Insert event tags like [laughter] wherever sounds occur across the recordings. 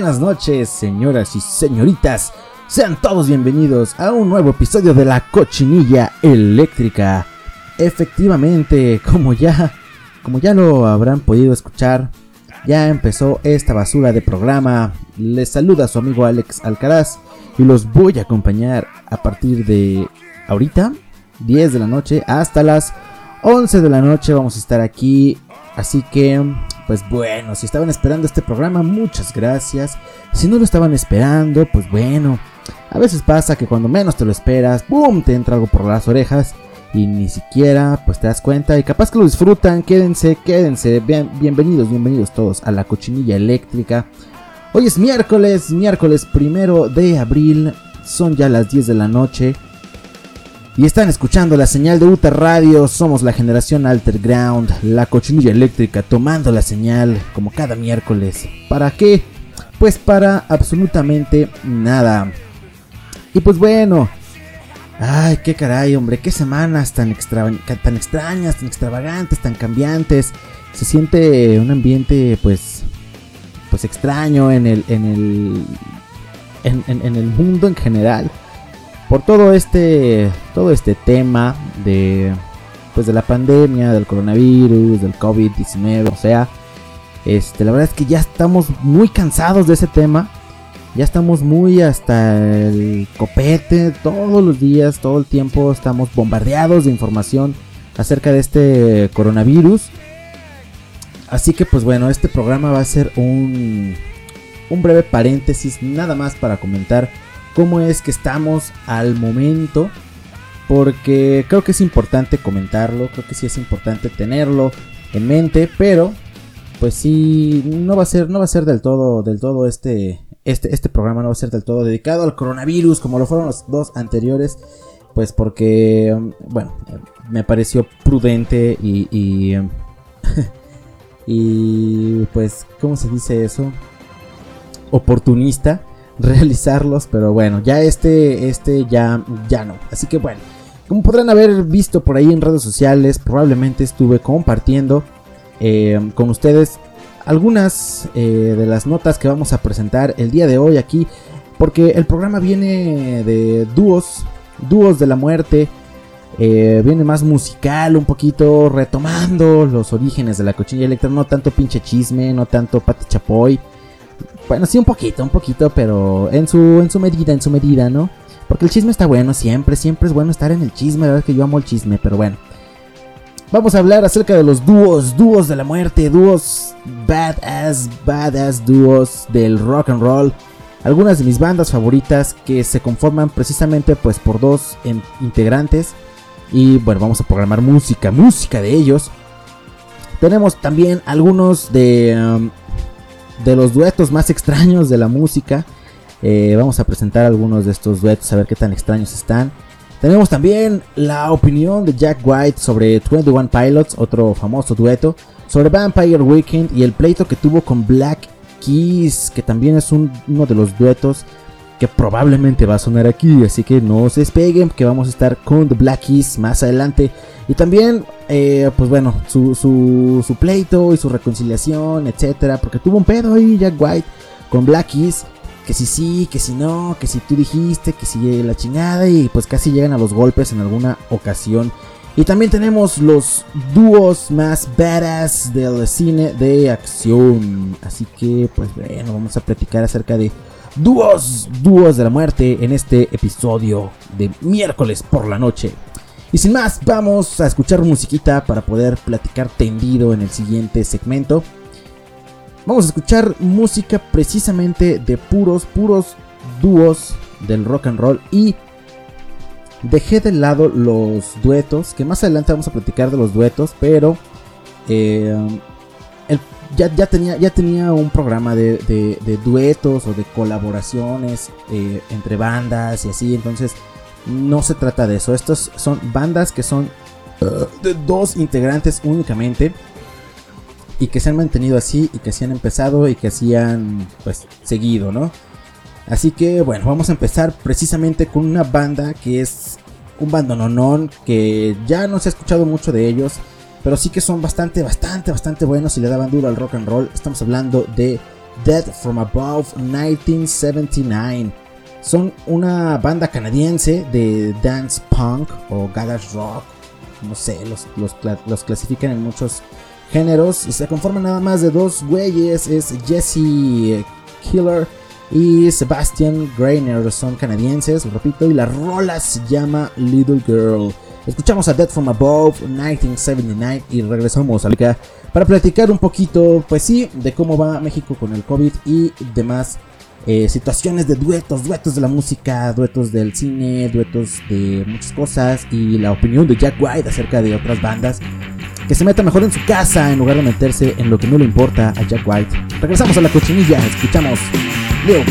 Buenas, noches, señoras y señoritas. Sean todos bienvenidos a un nuevo episodio de La Cochinilla Eléctrica. Efectivamente, como ya, como ya lo habrán podido escuchar, ya empezó esta basura de programa. Les saluda su amigo Alex Alcaraz y los voy a acompañar a partir de ahorita, 10 de la noche, hasta las 11 de la noche. Vamos a estar aquí. Así que, pues bueno, si estaban esperando este programa, muchas gracias. Si no lo estaban esperando, pues bueno. A veces pasa que cuando menos te lo esperas, ¡boom! te entra algo por las orejas y ni siquiera pues te das cuenta y capaz que lo disfrutan. Quédense, quédense. Bien, bienvenidos, bienvenidos todos a la cochinilla eléctrica. Hoy es miércoles, miércoles primero de abril. Son ya las 10 de la noche. Y están escuchando la señal de UTA Radio. Somos la generación Alterground, la cochinilla eléctrica, tomando la señal como cada miércoles. ¿Para qué? Pues para absolutamente nada. Y pues bueno. Ay, qué caray, hombre, qué semanas tan, extra, tan extrañas, tan extravagantes, tan cambiantes. Se siente un ambiente, pues, pues extraño en el, en el, en, el mundo en general. Por todo este, todo este tema de, pues, de la pandemia, del coronavirus, del COVID-19, o sea, este, la verdad es que ya estamos muy cansados de ese tema. Ya estamos muy hasta el copete. Todos los días, todo el tiempo estamos bombardeados de información acerca de este coronavirus. Así que pues bueno, este programa va a ser un, un breve paréntesis nada más para comentar cómo es que estamos al momento. Porque creo que es importante comentarlo, creo que sí es importante tenerlo en mente, pero pues sí no va a ser no va a ser del todo del todo este este este programa no va a ser del todo dedicado al coronavirus como lo fueron los dos anteriores pues porque bueno me pareció prudente y y, [laughs] y pues cómo se dice eso oportunista realizarlos pero bueno ya este este ya ya no así que bueno como podrán haber visto por ahí en redes sociales probablemente estuve compartiendo eh, con ustedes algunas eh, de las notas que vamos a presentar el día de hoy aquí, porque el programa viene de dúos, dúos de la muerte, eh, viene más musical, un poquito retomando los orígenes de la cochilla eléctrica, no tanto pinche chisme, no tanto pati chapoy. Bueno, sí un poquito, un poquito, pero en su, en su medida, en su medida, ¿no? Porque el chisme está bueno siempre, siempre es bueno estar en el chisme, la verdad es que yo amo el chisme, pero bueno. Vamos a hablar acerca de los dúos, dúos de la muerte, dúos badass, badass dúos del rock and roll. Algunas de mis bandas favoritas que se conforman precisamente pues por dos integrantes. Y bueno, vamos a programar música, música de ellos. Tenemos también algunos de, um, de los duetos más extraños de la música. Eh, vamos a presentar algunos de estos duetos a ver qué tan extraños están. Tenemos también la opinión de Jack White sobre 21 Pilots, otro famoso dueto, sobre Vampire Weekend y el pleito que tuvo con Black Keys, que también es un- uno de los duetos que probablemente va a sonar aquí, así que no se despeguen, que vamos a estar con The Black más adelante. Y también, eh, pues bueno, su, su, pleito y su reconciliación, etcétera, porque tuvo un pedo ahí Jack White con Black que si sí, que si no, que si tú dijiste, que si la chingada y pues casi llegan a los golpes en alguna ocasión. Y también tenemos los dúos más badass del cine de acción. Así que pues bueno, vamos a platicar acerca de dúos, dúos de la muerte en este episodio de miércoles por la noche. Y sin más, vamos a escuchar musiquita para poder platicar tendido en el siguiente segmento. Vamos a escuchar música precisamente de puros, puros dúos del rock and roll y dejé de lado los duetos, que más adelante vamos a platicar de los duetos, pero eh, ya, ya, tenía, ya tenía un programa de, de- duetos o de colaboraciones eh, entre bandas y así. Entonces, no se trata de eso. Estos son bandas que son uh, de dos integrantes únicamente. Y que se han mantenido así y que se han empezado y que así han pues seguido, ¿no? Así que bueno, vamos a empezar precisamente con una banda que es un bandononón que ya no se ha escuchado mucho de ellos, pero sí que son bastante, bastante, bastante buenos y le daban duro al rock and roll. Estamos hablando de Dead from Above 1979. Son una banda canadiense de dance punk o garage rock. No sé, los, los, cla- los clasifican en muchos géneros. Se conforman nada más de dos güeyes. Es Jesse Killer y Sebastian Greiner. Son canadienses, repito. Y la rola se llama Little Girl. Escuchamos a Dead from Above 1979 y regresamos a acá para platicar un poquito, pues sí, de cómo va México con el COVID y demás eh, situaciones de duetos, duetos de la música, duetos del cine, duetos de muchas cosas y la opinión de Jack White acerca de otras bandas. Que se meta mejor en su casa en lugar de meterse en lo que no le importa a Jack White. Regresamos a la cochinilla, escuchamos Little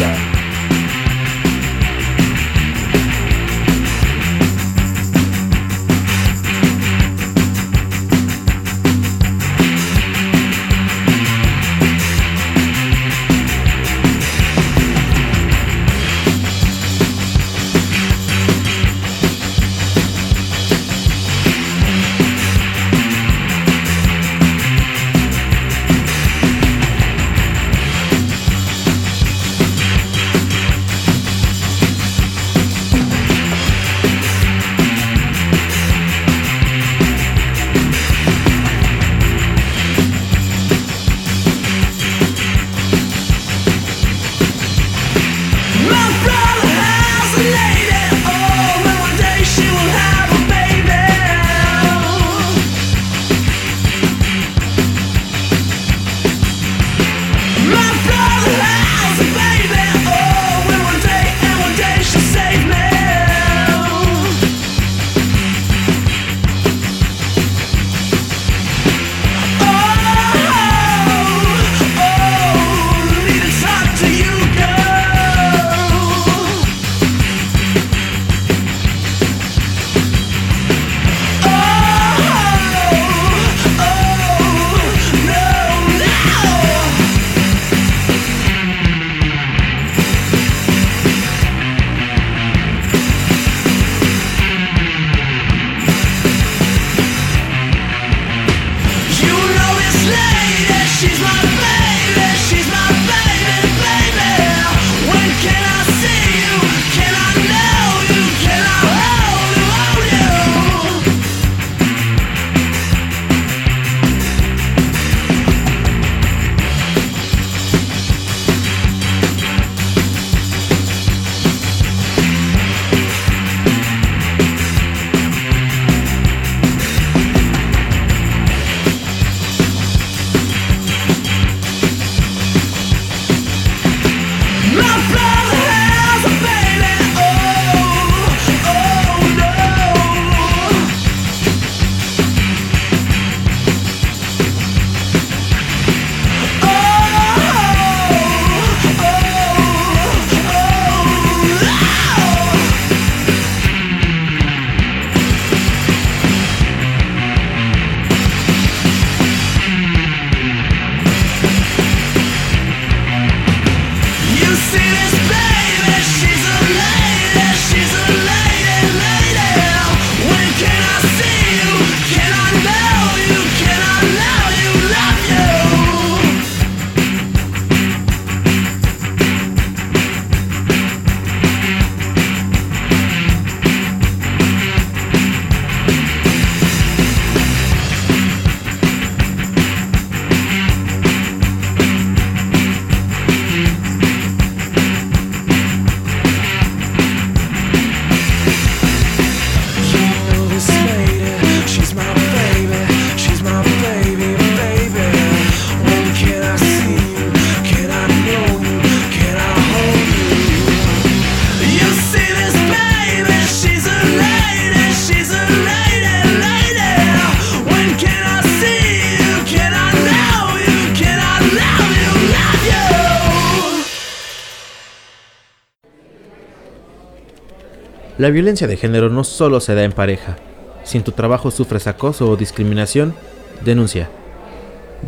La violencia de género no solo se da en pareja. Si en tu trabajo sufres acoso o discriminación, denuncia.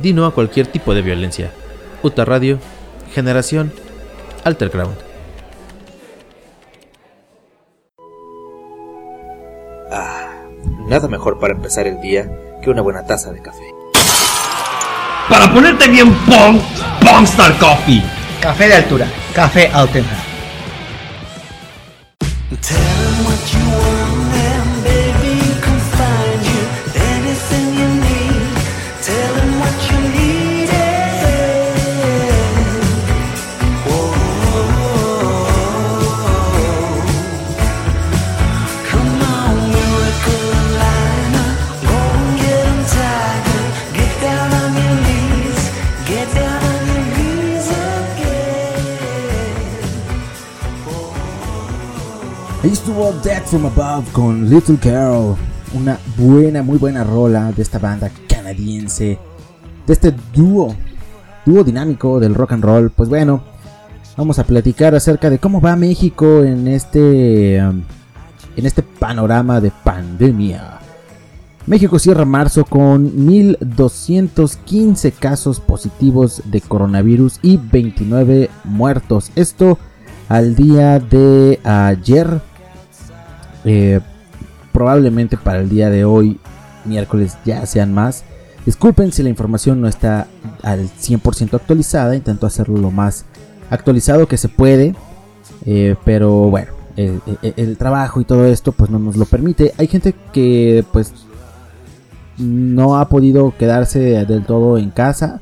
Di no a cualquier tipo de violencia. UTA Radio, Generación, Alterground. Ah, nada mejor para empezar el día que una buena taza de café. Para ponerte bien Pong, Pongstar Coffee. Café de altura, café. Tell 'em what you want Ahí estuvo Dead from Above con Little Girl. Una buena, muy buena rola de esta banda canadiense. De este dúo, dúo dinámico del rock and roll. Pues bueno, vamos a platicar acerca de cómo va México en este, um, en este panorama de pandemia. México cierra marzo con 1215 casos positivos de coronavirus y 29 muertos. Esto al día de ayer. Eh, probablemente para el día de hoy, miércoles, ya sean más. Disculpen si la información no está al 100% actualizada. Intento hacerlo lo más actualizado que se puede. eh, pero bueno, el, el- trabajo y todo esto pues no nos lo permite. Hay gente que pues no ha podido quedarse del todo en casa.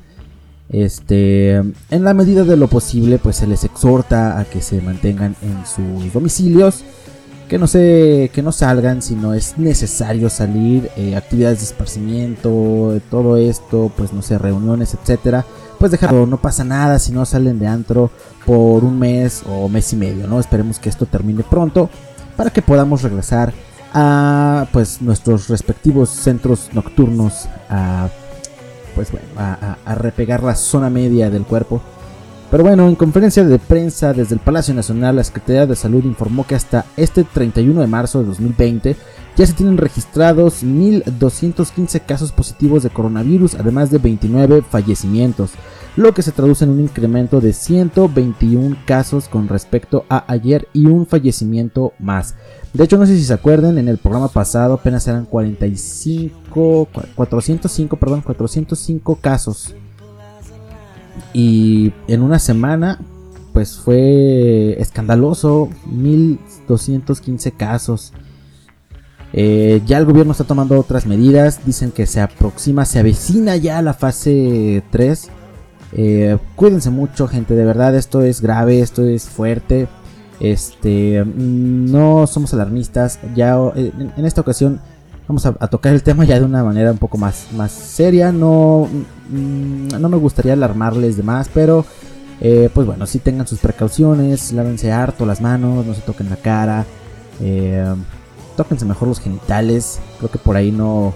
Este, en la medida de lo posible, pues se les exhorta a que se mantengan en sus domicilios, que no se, que no salgan si no es necesario salir, eh, actividades de esparcimiento, todo esto, pues no sé, reuniones, etcétera. Pues dejarlo, no pasa nada si no salen de antro por un mes o mes y medio, ¿no? Esperemos que esto termine pronto para que podamos regresar a pues nuestros respectivos centros nocturnos a pues bueno, a- a repegar la zona media del cuerpo. Pero bueno, en conferencia de prensa desde el Palacio Nacional, la Secretaría de Salud informó que hasta este 31 de marzo de 2020 ya se tienen registrados 1.215 casos positivos de coronavirus, además de 29 fallecimientos, lo que se traduce en un incremento de 121 casos con respecto a ayer y un fallecimiento más. De hecho, no sé si se acuerdan, en el programa pasado apenas eran 45, cua- 405, perdón, 405 casos. Y en una semana, pues fue escandaloso, 1215 casos. Eh, ya el gobierno está tomando otras medidas, dicen que se aproxima, se avecina ya la fase 3. Eh, cuídense mucho, gente, de verdad, esto es grave, esto es fuerte. Este, mm, no somos alarmistas. Ya eh, en, en esta ocasión vamos a, a tocar el tema ya de una manera un poco más, más seria. No, mm, no me gustaría alarmarles de más, pero eh, pues bueno, sí tengan sus precauciones. Lávense harto las manos, no se toquen la cara. Eh, tóquense mejor los genitales. Creo que por ahí no,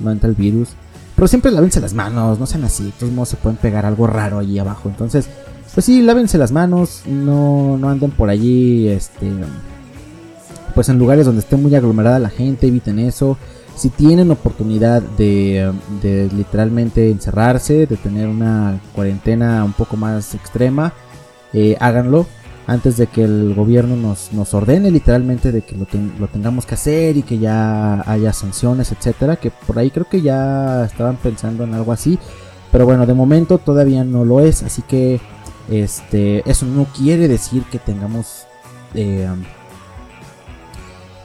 no entra el virus. Pero siempre lávense las manos, no sean así. De todos modos se pueden pegar algo raro allí abajo. Entonces, pues sí, lávense las manos. No, no anden por allí, este, pues en lugares donde esté muy aglomerada la gente. Eviten eso. Si tienen oportunidad de, literalmente encerrarse, de tener una cuarentena un poco más extrema, eh, háganlo antes de que el gobierno nos, nos ordene literalmente de que lo, ten- lo tengamos que hacer y que ya haya sanciones, etcétera. Que por ahí creo que ya estaban pensando en algo así. Pero bueno, de momento todavía no lo es. Así que este, eso no quiere decir que tengamos eh,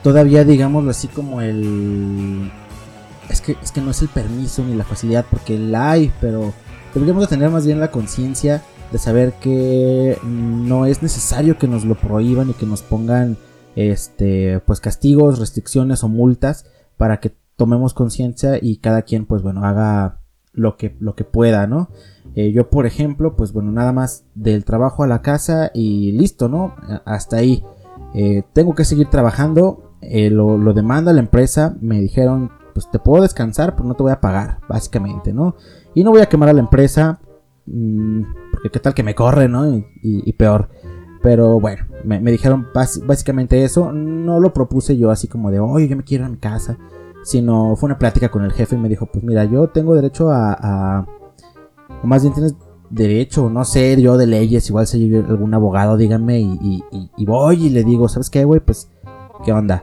todavía, digámoslo así, como el. Es que, es que no es el permiso ni la facilidad, porque la hay, pero deberíamos de tener más bien la conciencia de saber que no es necesario que nos lo prohíban y que nos pongan este pues castigos, restricciones o multas para que tomemos conciencia y cada quien pues bueno haga lo que lo que pueda, ¿no? Eh, yo por ejemplo pues bueno nada más del trabajo a la casa y listo, ¿no? Hasta ahí. Eh, tengo que seguir trabajando, eh, lo, lo demanda la empresa, me dijeron pues te puedo descansar pero no te voy a pagar, básicamente, ¿no? Y no voy a quemar a la empresa, mm, porque qué tal que me corre, ¿no? Y, peor. Pero bueno, me, me dijeron básicamente eso. No lo propuse yo así como de, oye, yo me quiero ir a mi casa. Sino fue una plática con el jefe y me dijo, pues mira, yo tengo derecho a... o más bien tienes derecho, no sé, yo de leyes, igual si hay algún abogado, díganme y- y- y voy y le digo, ¿sabes qué, güey? Pues, ¿qué onda?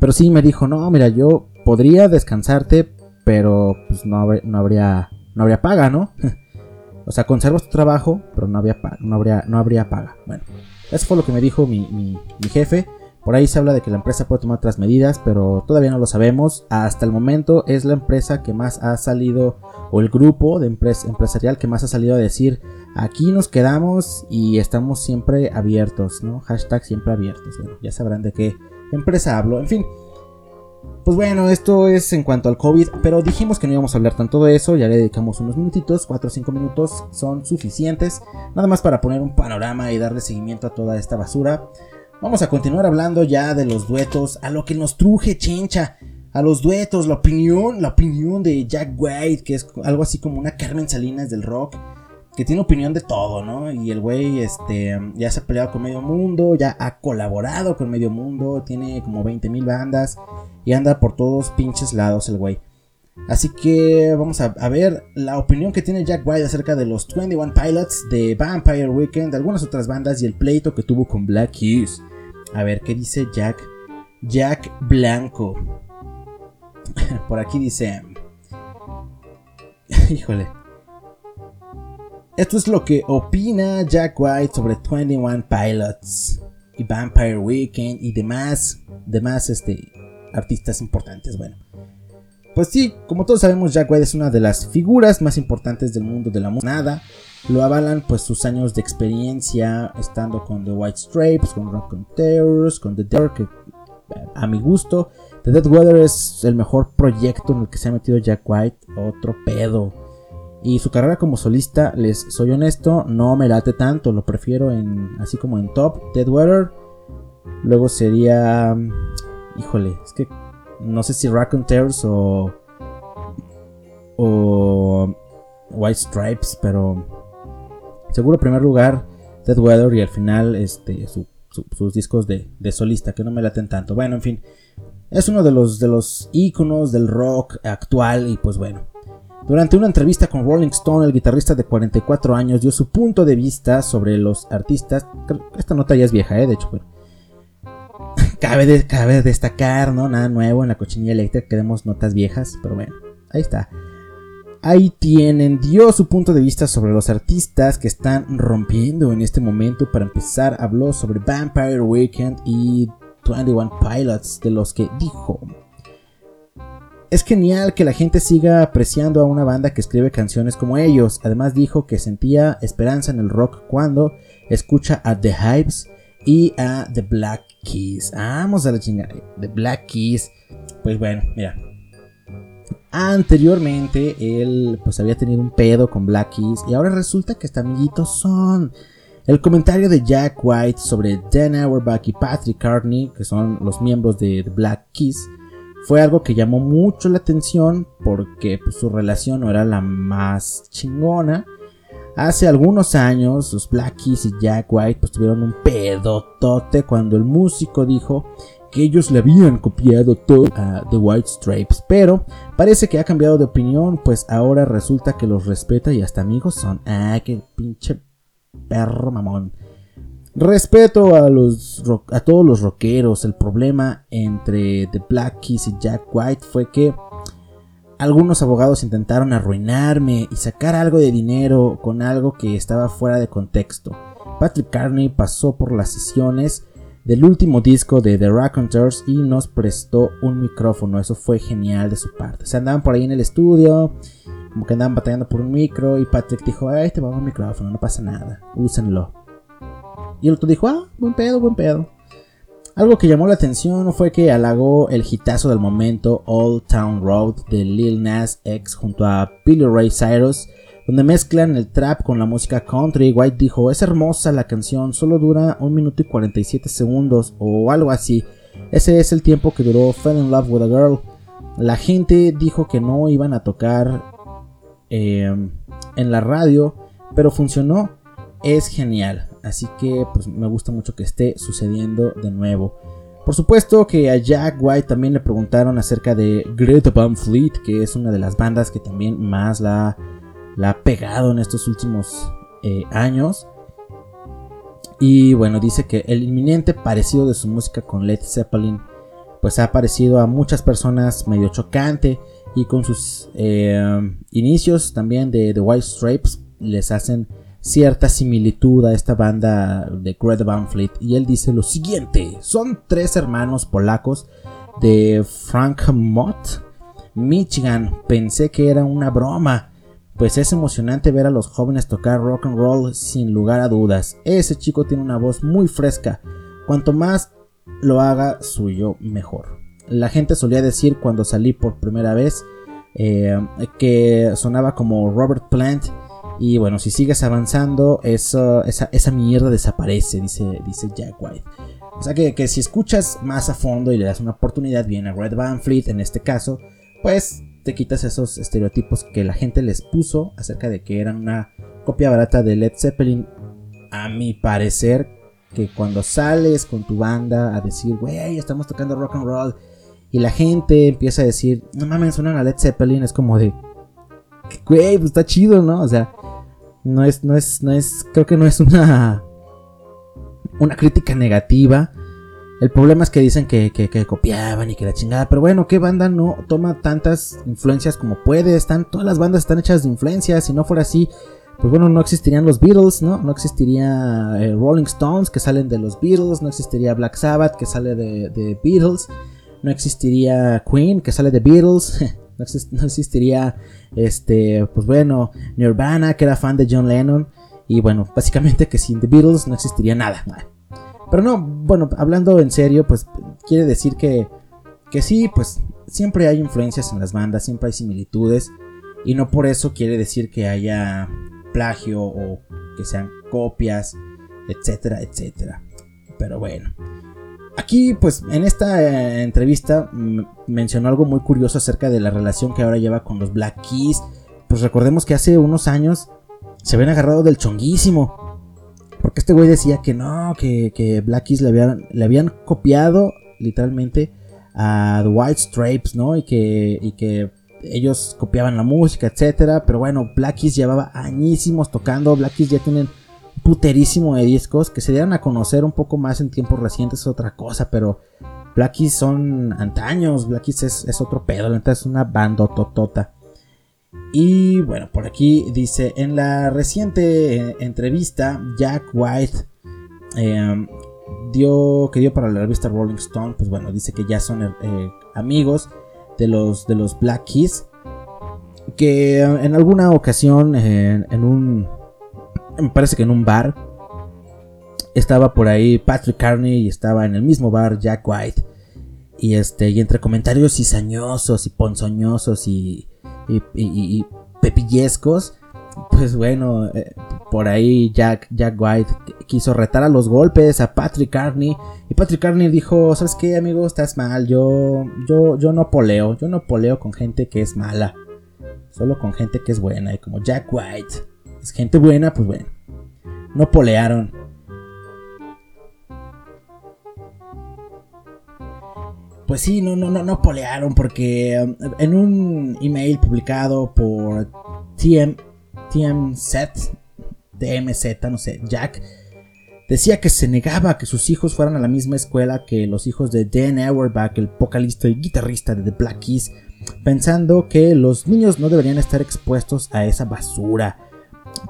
Pero sí me dijo, no, mira, yo podría descansarte, pero pues no, no habría no habría paga, ¿no? [laughs] o sea, conservas tu trabajo, pero no, había no, habría, no habría paga. Bueno, eso fue lo que me dijo mi, mi- mi jefe. Por ahí se habla de que la empresa puede tomar otras medidas, pero todavía no lo sabemos. Hasta el momento es la empresa que más ha salido, o el grupo de empres- empresarial que más ha salido a decir, aquí nos quedamos y estamos siempre abiertos, ¿no? Hashtag siempre abiertos. Bueno, ya sabrán de qué empresa hablo. En fin, pues bueno, esto es en cuanto al COVID, pero dijimos que no íbamos a hablar tanto de eso, ya le dedicamos unos minutitos, 4 o 5 minutos son suficientes, nada más para poner un panorama y darle seguimiento a toda esta basura. Vamos a continuar hablando ya de los duetos, a lo que nos truje chincha, a los duetos, la opinión, la opinión de Jack White, que es algo así como una Carmen Salinas del rock, que tiene opinión de todo, ¿no? Y el güey, este, ya se ha peleado con medio mundo, ya ha colaborado con medio mundo, tiene como 20 mil bandas y anda por todos pinches lados el güey. Así que vamos a, ver la opinión que tiene Jack White acerca de los 21 Pilots, de Vampire Weekend, de algunas otras bandas y el pleito que tuvo con Black Keys. A ver, ¿qué dice Jack? Jack Blanco. [laughs] Por aquí dice... [laughs] Híjole. Esto es lo que opina Jack White sobre 21 Pilots y Vampire Weekend y demás, demás este, artistas importantes. Bueno, pues sí, como todos sabemos, Jack White es una de las figuras más importantes del mundo de la música. Nada, lo avalan pues sus años de experiencia estando con The White Stripes, con Rock and Terrors, con The Dark, que a mi gusto, The Dead Weather es el mejor proyecto en el que se ha metido Jack White, otro pedo. Y su carrera como solista, les soy honesto, no me late tanto, lo prefiero en así como en top, Dead Weather. Luego sería, híjole, es que no sé si Raconteurs o o White Stripes, pero seguro primer lugar Dead Weather y al final este su- su- sus discos de, de solista que no me laten tanto. Bueno, en fin, es uno de los de los íconos del rock actual y pues bueno. Durante una entrevista con Rolling Stone, el guitarrista de 44 años dio su punto de vista sobre los artistas. Esta nota ya es vieja, ¿eh? de hecho, pero [laughs] cabe, de- destacar, ¿no? Nada nuevo en la cochinilla eléctrica, queremos notas viejas, pero bueno, ahí está. Ahí tienen, dio su punto de vista sobre los artistas que están rompiendo en este momento. Para empezar, habló sobre Vampire Weekend y 21 Pilots, de los que dijo. Es genial que la gente siga apreciando a una banda que escribe canciones como ellos. Además dijo que sentía esperanza en el rock cuando escucha a The Hypes y a The Black Keys. Vamos a la chingada. The Black Keys. Pues bueno, mira. Anteriormente él pues había tenido un pedo con Black Keys y ahora resulta que hasta amiguitos son. El comentario de Jack White sobre Dan Auerbach y Patrick Carney, que son los miembros de The Black Keys, fue algo que llamó mucho la atención porque pues, su relación no era la más chingona. Hace algunos años los Black Keys y Jack White pues tuvieron un pedotote cuando el músico dijo que ellos le habían copiado todo a The White Stripes, pero parece que ha cambiado de opinión, pues ahora resulta que los respeta y hasta amigos son. Ah, qué pinche perro mamón. Respeto a todos los rockeros. El problema entre The Black Keys y Jack White fue que algunos abogados intentaron arruinarme y sacar algo de dinero con algo que estaba fuera de contexto. Patrick Carney pasó por las sesiones del último disco de The Raconteurs y nos prestó un micrófono. Eso fue genial de su parte. Se andaban por ahí en el estudio, como que andaban batallando por un micro y Patrick dijo, ay, te va un micrófono, no pasa nada, úsenlo. Y el otro dijo, ah, buen pedo, buen pedo. Algo que llamó la atención fue que halagó el hitazo del momento Old Town Road de Lil Nas X junto a Billy Ray Cyrus, donde mezclan el trap con la música country. White dijo, es hermosa la canción, solo dura 1 minuto y 47 segundos o algo así. Ese es el tiempo que duró Fell in Love with a Girl. La gente dijo que no iban a tocar eh, en la radio, pero funcionó. Es genial. Así que pues me gusta mucho que esté sucediendo de nuevo. Por supuesto que a Jack White también le preguntaron acerca de Greta Van Fleet, que es una de las bandas que también más la, la ha pegado en estos últimos eh, años. Y bueno, dice que el inminente parecido de su música con Led Zeppelin pues ha parecido a muchas personas medio chocante y con sus eh, inicios también de The White Stripes les hacen cierta similitud a esta banda de Greta Van Fleet. Y él dice lo siguiente son tres hermanos polacos de Frankmont Michigan. Pensé que era una broma. Pues es emocionante ver a los jóvenes tocar rock and roll sin lugar a dudas. Ese chico tiene una voz muy fresca. Cuanto más lo haga suyo mejor. La gente solía decir cuando salí por primera vez eh, que sonaba como Robert Plant y bueno, si sigues avanzando, esa, mierda desaparece, dice, Jack White. O sea que, que, si escuchas más a fondo y le das una oportunidad bien a Red Van Fleet en este caso, pues te quitas esos estereotipos que la gente les puso acerca de que eran una copia barata de Led Zeppelin. A mi parecer, que cuando sales con tu banda a decir, güey, estamos tocando rock and roll, y la gente empieza a decir, no mames, suenan a Led Zeppelin, es como de, güey, pues está chido, ¿no? O sea, no es, no es, no es, creo que no es una, una crítica negativa. El problema es que dicen que, que, copiaban y que la chingada. Pero bueno, ¿qué banda no toma tantas influencias como puede? Están, todas las bandas están hechas de influencias. Si no fuera así, pues bueno, no existirían los Beatles, ¿no? No existiría eh, Rolling Stones que salen de los Beatles. No existiría Black Sabbath que sale de, de Beatles. No existiría Queen que sale de Beatles. [laughs] no, exist no existiría, este, pues bueno, Nirvana que era fan de John Lennon. Y bueno, básicamente que sin The Beatles no existiría nada. Pero no, bueno, hablando en serio, pues quiere decir que, que sí, pues siempre hay influencias en las bandas, siempre hay similitudes. Y no por eso quiere decir que haya plagio o que sean copias, etcétera, etcétera. Pero bueno. Aquí, pues, en esta eh, entrevista mencionó algo muy curioso acerca de la relación que ahora lleva con los Black Keys. Pues recordemos que hace unos años se habían agarrado del chonguísimo. Porque este güey decía que no, que, que Black Keys le habían, le habían copiado literalmente a The White Stripes, ¿no? Y que, y que ellos copiaban la música, etcétera. Pero bueno, Black Keys llevaba añísimos tocando. Black Keys ya tienen puterísimo de discos que se dieran a conocer un poco más en tiempos recientes es otra cosa, pero Black Keys son antaños, Black Keys es, otro pedo, es una bandototota. Y bueno, por aquí dice, en la reciente eh, entrevista, Jack White eh, dio, que dio para la revista Rolling Stone, pues bueno, dice que ya son eh, amigos de los, de los Black que en alguna ocasión en un, me parece que en un bar, estaba por ahí Patrick Carney y estaba en el mismo bar Jack White. Y este, y entre comentarios cizañosos y ponzoñosos y, y, y, pepillescos, pues bueno, eh, por ahí Jack, Jack White quiso retar a los golpes a Patrick Carney. Y Patrick Carney dijo, ¿sabes qué, amigo? Estás mal. Yo, yo, yo no poleo. Yo no poleo con gente que es mala. Solo con gente que es buena. Y como Jack White es gente buena, pues bueno. No polearon. Pues sí, no, no, no, no polearon porque um, en un email publicado por TM, TMZ, TMZ, no sé, Jack, decía que se negaba a que sus hijos fueran a la misma escuela que los hijos de Dan Auerbach, el vocalista y guitarrista de The Black Keys, pensando que los niños no deberían estar expuestos a esa basura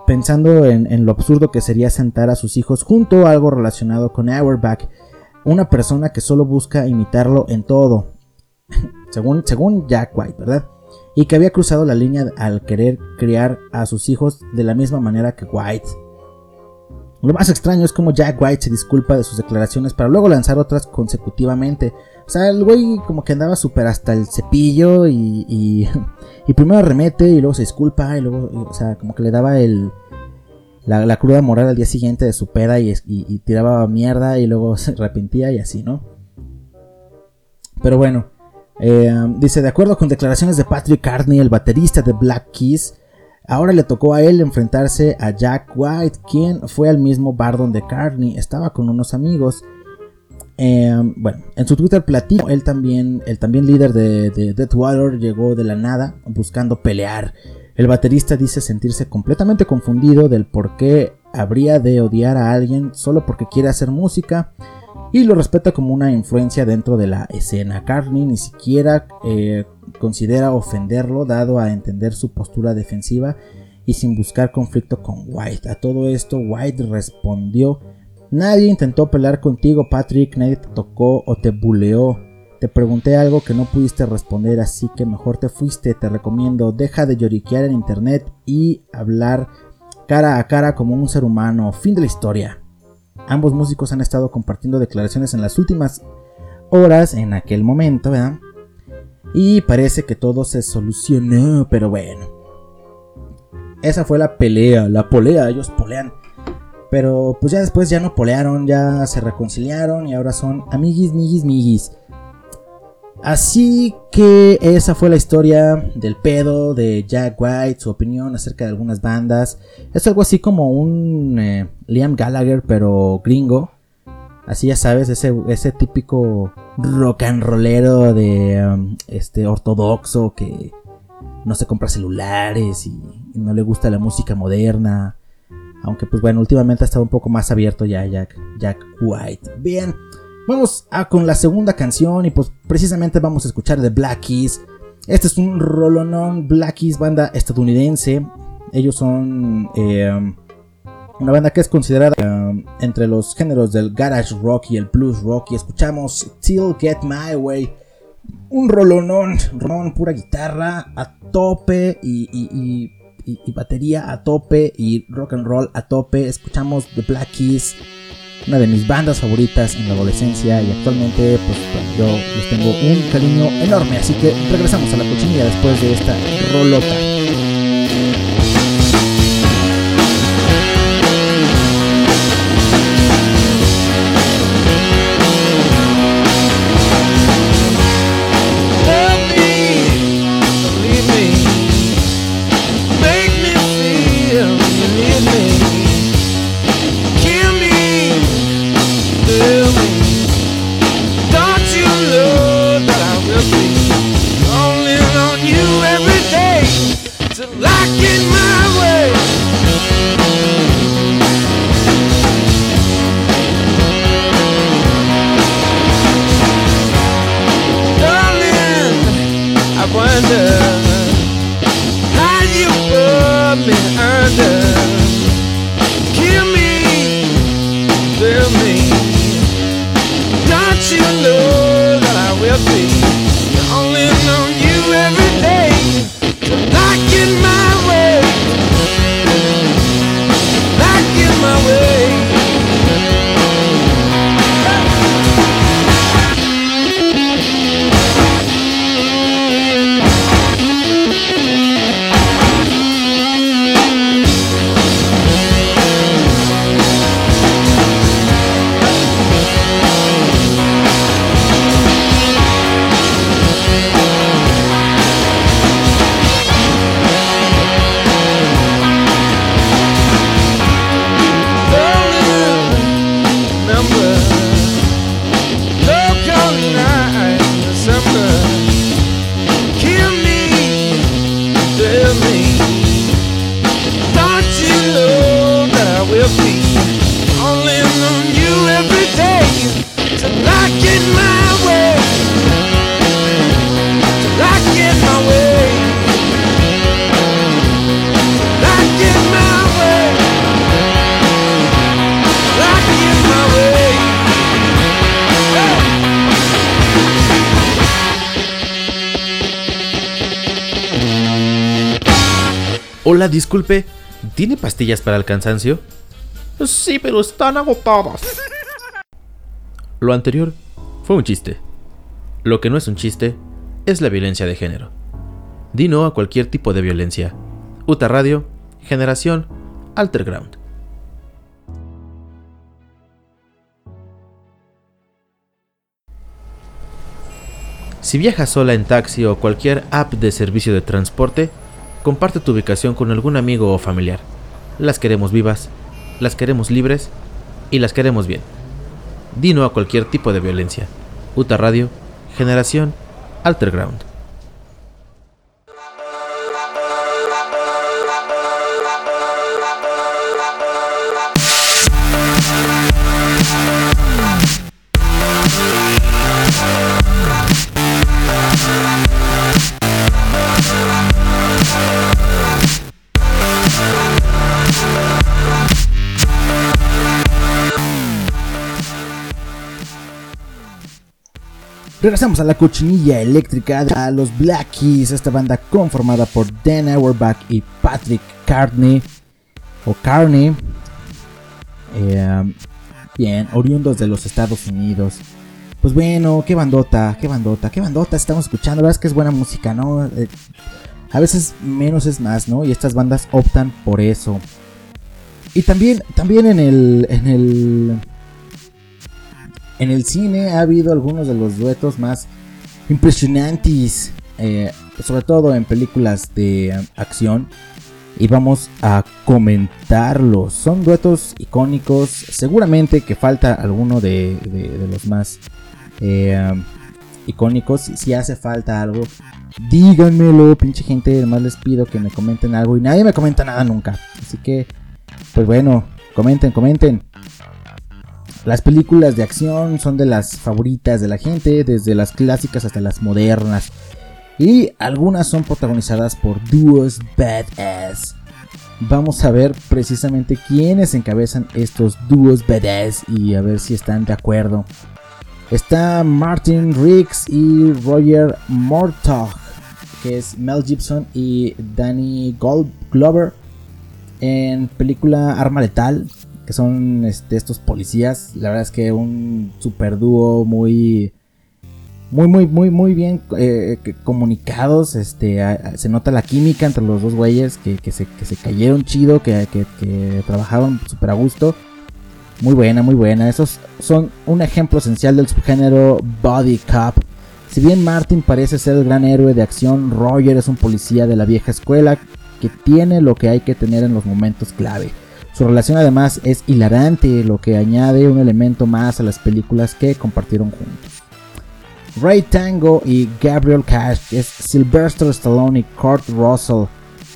pensando en, lo absurdo que sería sentar a sus hijos junto a algo relacionado con Auerbach, una persona que solo busca imitarlo en todo, [laughs] según, según Jack White, ¿verdad? Y que había cruzado la línea al querer criar a sus hijos de la misma manera que White. Lo más extraño es como Jack White se disculpa de sus declaraciones para luego lanzar otras consecutivamente. O sea, el güey como que andaba súper hasta el cepillo y, y, primero remete y luego se disculpa y luego, o sea, como que le daba el, la, la cruda moral al día siguiente de su peda y, y, tiraba mierda y luego [laughs] se arrepentía y así, ¿no? Pero bueno, eh, dice, de acuerdo con declaraciones de Patrick Carney, el baterista de Black Keys, Ahora le tocó a él enfrentarse a Jack White, quien fue al mismo bar donde Carney estaba con unos amigos. Eh, bueno, en su Twitter platino, él también, el también líder de, de Deathwater llegó de la nada buscando pelear. El baterista dice sentirse completamente confundido del por qué habría de odiar a alguien solo porque quiere hacer música y lo respeta como una influencia dentro de la escena. Carney ni siquiera eh, considera ofenderlo dado a entender su postura defensiva y sin buscar conflicto con White. A todo esto White respondió, nadie intentó pelear contigo Patrick, nadie te tocó o te buleó. Te pregunté algo que no pudiste responder, así que mejor te fuiste. Te recomiendo, deja de lloriquear en internet y hablar cara a cara como un ser humano. Fin de la historia. Ambos músicos han estado compartiendo declaraciones en las últimas horas en aquel momento, ¿verdad? Y parece que todo se solucionó, pero bueno. Esa fue la pelea, la polea, ellos polean. Pero pues ya después ya no polearon, ya se reconciliaron y ahora son amiguis, miguis, miguis. Así que esa fue la historia del pedo de Jack White, su opinión acerca de algunas bandas. Es algo así como un eh, Liam Gallagher, pero gringo. Así ya sabes, ese, ese típico rock and rollero de um, este ortodoxo que no se compra celulares y, y no le gusta la música moderna. Aunque pues bueno, últimamente ha estado un poco más abierto ya Jack, Jack White. Bien. Vamos a con la segunda canción y pues precisamente vamos a escuchar de Black Keys. Este es un rolonón Black Keys, banda estadounidense. Ellos son eh, una banda que es considerada eh, entre los géneros del garage rock y el blues rock. Y escuchamos Till Get My Way. Un rolonón, rolonón, pura guitarra a tope y- y- y- batería a tope y rock and roll a tope. Escuchamos The Black Keys una de mis bandas favoritas en la adolescencia y actualmente pues bueno, yo les tengo un cariño enorme, así que regresamos a la cochinilla después de esta rolota. Hola, disculpe, ¿tiene pastillas para el cansancio? Sí, pero están agotadas. Lo anterior fue un chiste. Lo que no es un chiste es la violencia de género. Di no a cualquier tipo de violencia. Uta Radio, Generación, Alterground. Si viajas sola en taxi o cualquier app de servicio de transporte, Comparte tu ubicación con algún amigo o familiar. Las queremos vivas, las queremos libres y las queremos bien. Dino a cualquier tipo de violencia. Uta Radio, Generación Alterground. Regresamos a la cochinilla eléctrica a los Black Keys, esta banda conformada por Dan Auerbach y Patrick Carney o Carney. Eh, bien, oriundos de los Estados Unidos. Pues bueno, qué bandota, qué bandota, qué bandota estamos escuchando. La verdad es que es buena música, ¿no? Eh, a veces menos es más, ¿no? Y estas bandas optan por eso. Y también, también en el, en el en el cine ha habido algunos de los duetos más impresionantes, eh, sobre todo en películas de acción. Y vamos a comentarlos. Son duetos icónicos. Seguramente que falta alguno de, de- los más eh, icónicos. Si hace falta algo, díganmelo, pinche gente. Además les pido que me comenten algo. Y nadie me comenta nada nunca. Así que, pues bueno, comenten, comenten. Las películas de acción son de las favoritas de la gente, desde las clásicas hasta las modernas. Y algunas son protagonizadas por dúos badass. Vamos a ver precisamente quiénes encabezan estos dúos badass y a ver si están de acuerdo. Está Martin Riggs y Roger Mortog, que es Mel Gibson y Danny Glover en película Arma Letal, que son este, estos policías. La verdad es que un super dúo muy, muy, muy, muy, muy bien eh, comunicados. Este, se nota la química entre los dos güeyes que, que se, que se cayeron chido, que, que- trabajaron súper a gusto. Muy buena, muy buena. Esos son un ejemplo esencial del subgénero Body Cop. Si bien Martin parece ser el gran héroe de acción, Roger es un policía de la vieja escuela que tiene lo que hay que tener en los momentos clave. Su relación además es hilarante, lo que añade un elemento más a las películas que compartieron juntos. Ray Tango y Gabriel Cash es Sylvester Stallone y Kurt Russell.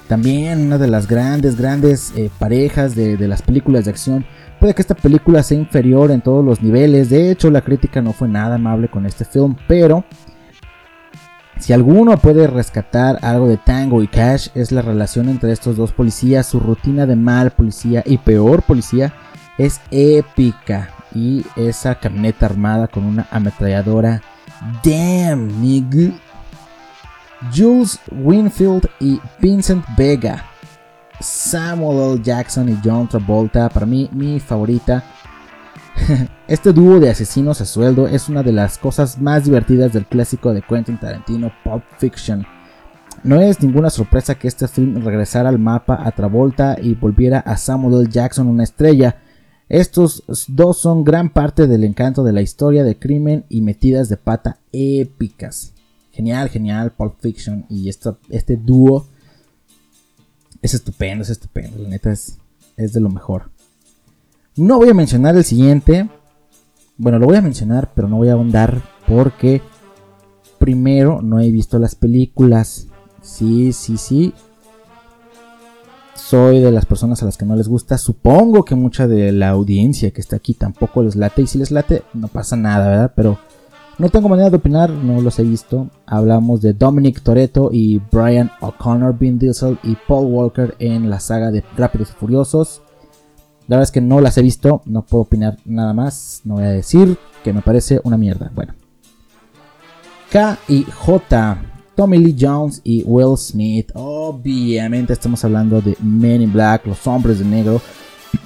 También una de las grandes, grandes eh, parejas de, de las películas de acción. Puede que esta película sea inferior en todos los niveles. De hecho, la crítica no fue nada amable con este film. Pero si alguno puede rescatar algo de Tango y Cash es la relación entre estos dos policías, su rutina de mal policía y peor policía es épica y esa camioneta armada con una ametralladora, damn nigga. Jules Winfield y Vincent Vega, Samuel L. Jackson y John Travolta, para mí mi favorita. [laughs] Este dúo de asesinos a sueldo es una de las cosas más divertidas del clásico de Quentin Tarantino, Pulp Fiction. No es ninguna sorpresa que este film regresara al mapa a Travolta y volviera a Samuel L. Jackson una estrella. Estos dos son gran parte del encanto de la historia de crimen y metidas de pata épicas. Genial, genial, Pulp Fiction y este dúo es estupendo, es estupendo, la neta es, es de lo mejor. No voy a mencionar el siguiente. Bueno, lo voy a mencionar, pero no voy a ahondar porque primero no he visto las películas. Sí, sí, sí. Soy de las personas a las que no les gusta. Supongo que mucha de la audiencia que está aquí tampoco les late. Y si les late, no pasa nada, ¿verdad? Pero no tengo manera de opinar, no los he visto. Hablamos de Dominic Toretto y Brian O'Connor, Vin Diesel y Paul Walker en la saga de Rápidos y Furiosos. La verdad es que no las he visto, no puedo opinar nada más. No voy a decir que me parece una mierda. Bueno. K y J. Tommy Lee Jones y Will Smith. Obviamente estamos hablando de Men in Black, los hombres de negro.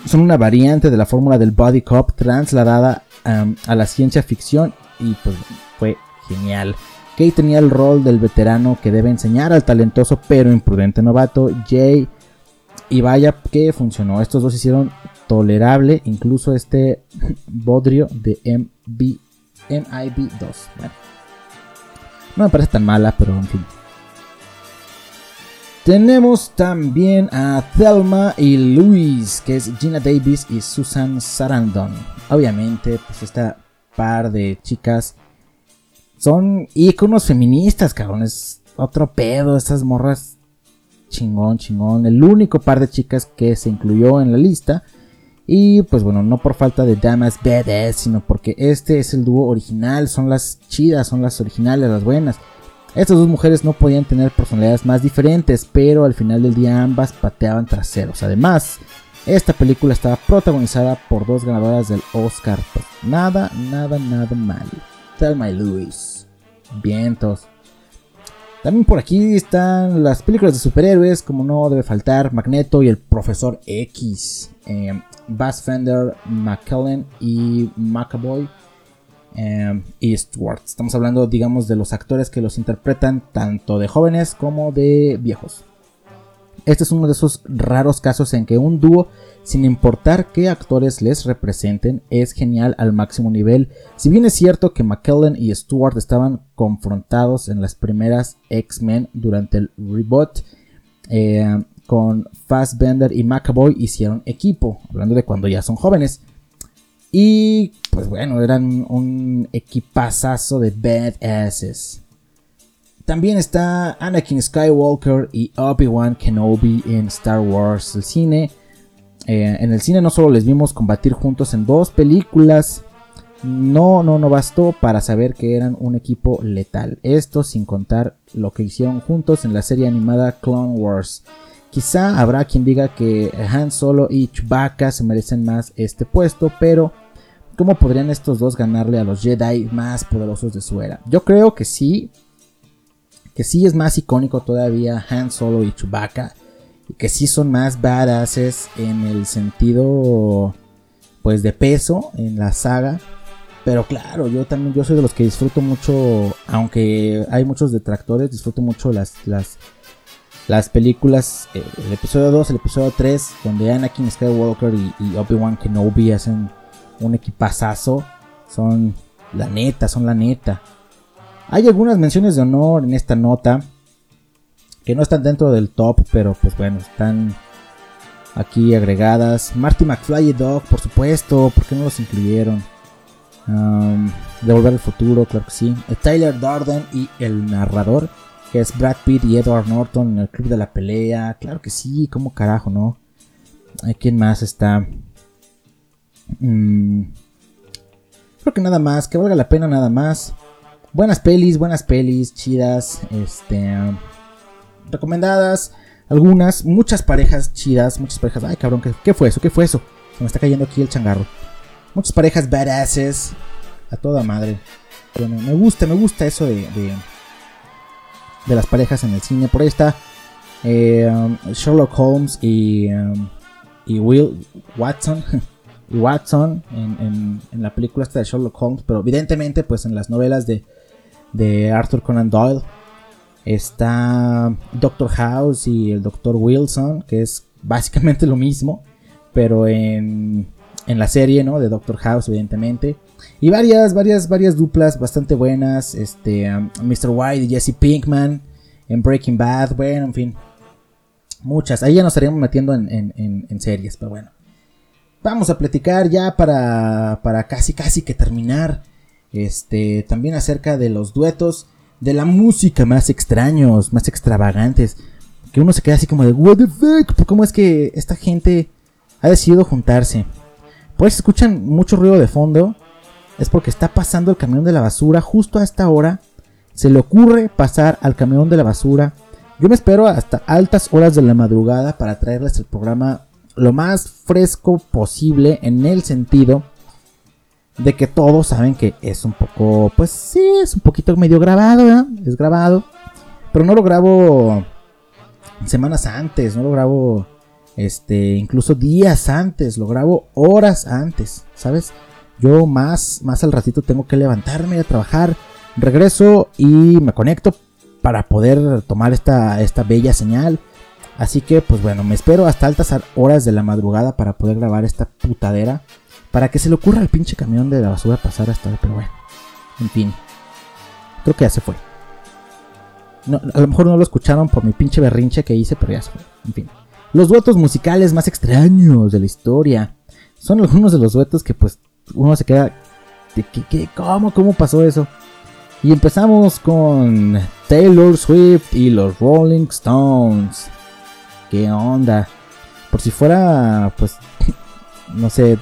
Son una variante de la fórmula del body cop trasladada a la ciencia ficción y pues fue genial. Kay tenía el rol del veterano que debe enseñar al talentoso pero imprudente novato Jay y vaya que funcionó. Estos dos hicieron tolerable incluso este bodrio de MB, MIB2. Bueno, no me parece tan mala, pero en fin. Tenemos también a Thelma y Louise, que es Gina Davis y Susan Sarandon. Obviamente, pues esta par de chicas son íconos feministas, cabrón. Es otro pedo, estas morras chingón, chingón. El único par de chicas que se incluyó en la lista. Y pues bueno, no por falta de damas badass, sino porque este es el dúo original. Son las chidas, son las originales, las buenas. Estas dos mujeres no podían tener personalidades más diferentes, pero al final del día ambas pateaban traseros. Además, esta película estaba protagonizada por dos ganadoras del Oscar. Pues nada, nada, nada mal. Thelma y Louise. Vientos. También por aquí están las películas de superhéroes, como no debe faltar, Magneto y el Profesor X. Eh, Fender, McKellen y McAvoy eh. Estamos hablando, digamos, de los actores que los interpretan tanto de jóvenes como de viejos. Este es uno de esos raros casos en que un dúo, sin importar qué actores les representen, es genial al máximo nivel. Si bien es cierto que McKellen y Stewart estaban confrontados en las primeras X-Men durante el reboot, eh, con Fassbender y McAvoy hicieron equipo, hablando de cuando ya son jóvenes. Y pues bueno, eran un equipazazo de badasses. También está Anakin Skywalker y Obi-Wan Kenobi en Star Wars. El cine. Eh, en el cine no solo les vimos combatir juntos en dos películas. No, no, no bastó para saber que eran un equipo letal. Esto sin contar lo que hicieron juntos en la serie animada Clone Wars. Quizá habrá quien diga que Han Solo y Chewbacca se merecen más este puesto, pero ¿cómo podrían estos dos ganarle a los Jedi más poderosos de su era? Yo creo que sí, que sí es más icónico todavía Han Solo y Chewbacca, y que sí son más badasses en el sentido pues de peso en la saga. Pero claro, yo también yo soy de los que disfruto mucho, aunque hay muchos detractores, disfruto mucho las, las las películas, eh, el episodio 2, el episodio 3, donde Anakin Skywalker y, y Obi-Wan Kenobi hacen un equipazazo, son la neta, son la neta. Hay algunas menciones de honor en esta nota que no están dentro del top, pero pues bueno, están aquí agregadas. Marty McFly y Dog, por supuesto, ¿por qué no los incluyeron? Um, de Volver al Futuro, claro que sí. Tyler Darden y el narrador que es Brad Pitt y Edward Norton en el club de la pelea. Claro que sí, como carajo, ¿no? ¿Quién más está? Mm, creo que nada más, que valga la pena nada más. Buenas pelis, buenas pelis, chidas, este, recomendadas, algunas, muchas parejas chidas, muchas parejas. Ay, cabrón, ¿qué, fue eso? ¿Qué fue eso? Se me está cayendo aquí el changarro. Muchas parejas badasses, a toda madre. Bueno, me gusta, me gusta eso de de las parejas en el cine. Por ahí está eh, um, Sherlock Holmes y, um, y Will Watson. [laughs] y Watson en, la película esta de Sherlock Holmes. Pero evidentemente pues en las novelas de, de Arthur Conan Doyle. Está Doctor House y el Doctor Wilson, que es básicamente lo mismo, pero en, en la serie, ¿no? De Doctor House, evidentemente. Y varias, varias, varias duplas bastante buenas. Este, um, Mr. White y Jesse Pinkman en Breaking Bad. Bueno, en fin. Muchas. Ahí ya nos estaríamos metiendo en, series, pero bueno. Vamos a platicar ya para, para casi, casi que terminar. Este, también acerca de los duetos de la música más extraños, más extravagantes. Que uno se queda así como de, ¿What the fuck? ¿Cómo es que esta gente ha decidido juntarse? Pues escuchan mucho ruido de fondo es porque está pasando el camión de la basura justo a esta hora. Se le ocurre pasar al camión de la basura. Yo me espero hasta altas horas de la madrugada para traerles el programa lo más fresco posible en el sentido de que todos saben que es un poco, pues sí, es un poquito medio grabado, ¿eh? es grabado, pero no lo grabo semanas antes, no lo grabo este incluso días antes, lo grabo horas antes, ¿sabes? Yo más, más al ratito tengo que levantarme a trabajar. Regreso y me conecto para poder tomar esta, esta bella señal. Así que, pues bueno, me espero hasta altas horas de la madrugada para poder grabar esta putadera. Para que se le ocurra al pinche camión de la basura pasar hasta ahora. Pero bueno, en fin. Creo que ya se fue. A lo mejor no lo escucharon por mi pinche berrinche que hice, pero ya se fue. En fin. Los duetos musicales más extraños de la historia. Son algunos de los duetos que pues uno se queda... ¿qué, qué, cómo, ¿Cómo pasó eso? Y empezamos con Taylor Swift y los Rolling Stones. ¿Qué onda? Por si fuera, pues, [laughs] no sé,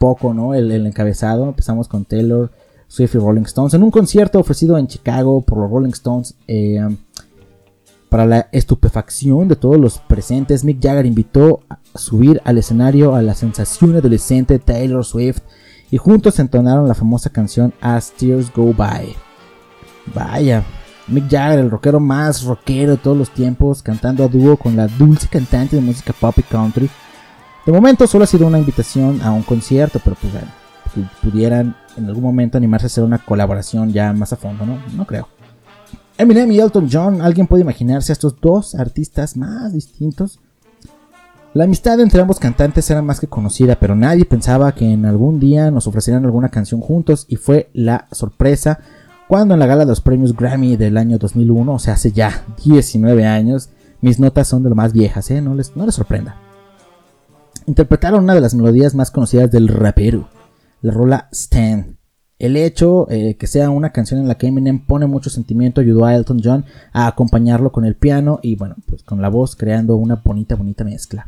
poco, ¿no? El, encabezado. Empezamos con Taylor Swift y Rolling Stones. En un concierto ofrecido en Chicago por los Rolling Stones. Eh, para la estupefacción de todos los presentes, Mick Jagger invitó a subir al escenario a la sensación adolescente Taylor Swift y juntos entonaron la famosa canción As Tears Go By. Vaya, Mick Jagger, el rockero más rockero de todos los tiempos, cantando a dúo con la dulce cantante de música pop y country. De momento solo ha sido una invitación a un concierto, pero pues bueno, si pudieran en algún momento animarse a hacer una colaboración ya más a fondo, ¿no? No creo. Eminem y Elton John, ¿alguien puede imaginarse a estos dos artistas más distintos? La amistad entre ambos cantantes era más que conocida, pero nadie pensaba que en algún día nos ofrecerían alguna canción juntos y fue la sorpresa cuando en la gala de los premios Grammy del año 2001, o sea, hace ya 19 años, mis notas son de lo más viejas, ¿eh? no, les, no les sorprenda. Interpretaron una de las melodías más conocidas del rapero, la rola Stan, el hecho eh, que sea una canción en la que Eminem pone mucho sentimiento ayudó a Elton John a acompañarlo con el piano y bueno, pues con la voz creando una bonita, bonita mezcla.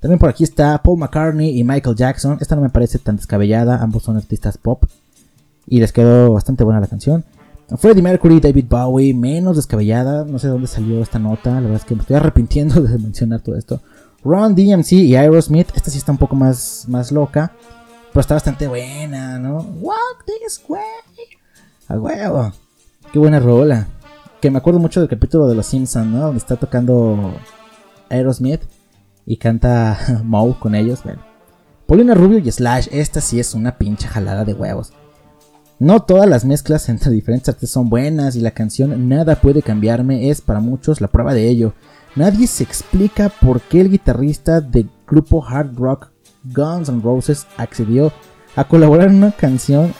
También por aquí está Paul McCartney y Michael Jackson. Esta no me parece tan descabellada, ambos son artistas pop y les quedó bastante buena la canción. Freddie Mercury, David Bowie, menos descabellada, no sé de dónde salió esta nota, la verdad es que me estoy arrepintiendo [laughs] de mencionar todo esto. Ron DMC y Aerosmith, esta sí está un poco más, más loca. Pero está bastante buena, ¿no? Walk this way. A huevo. Qué buena rola. Que me acuerdo mucho del capítulo de Los Simpsons, ¿no? Donde está tocando Aerosmith y canta [laughs] Moe con ellos. Bueno. Paulina Rubio y Slash, esta sí es una pinche jalada de huevos. No todas las mezclas entre diferentes artes son buenas y la canción Nada puede cambiarme es para muchos la prueba de ello. Nadie se explica por qué el guitarrista del grupo hard rock Guns N' Roses accedió a colaborar en una canción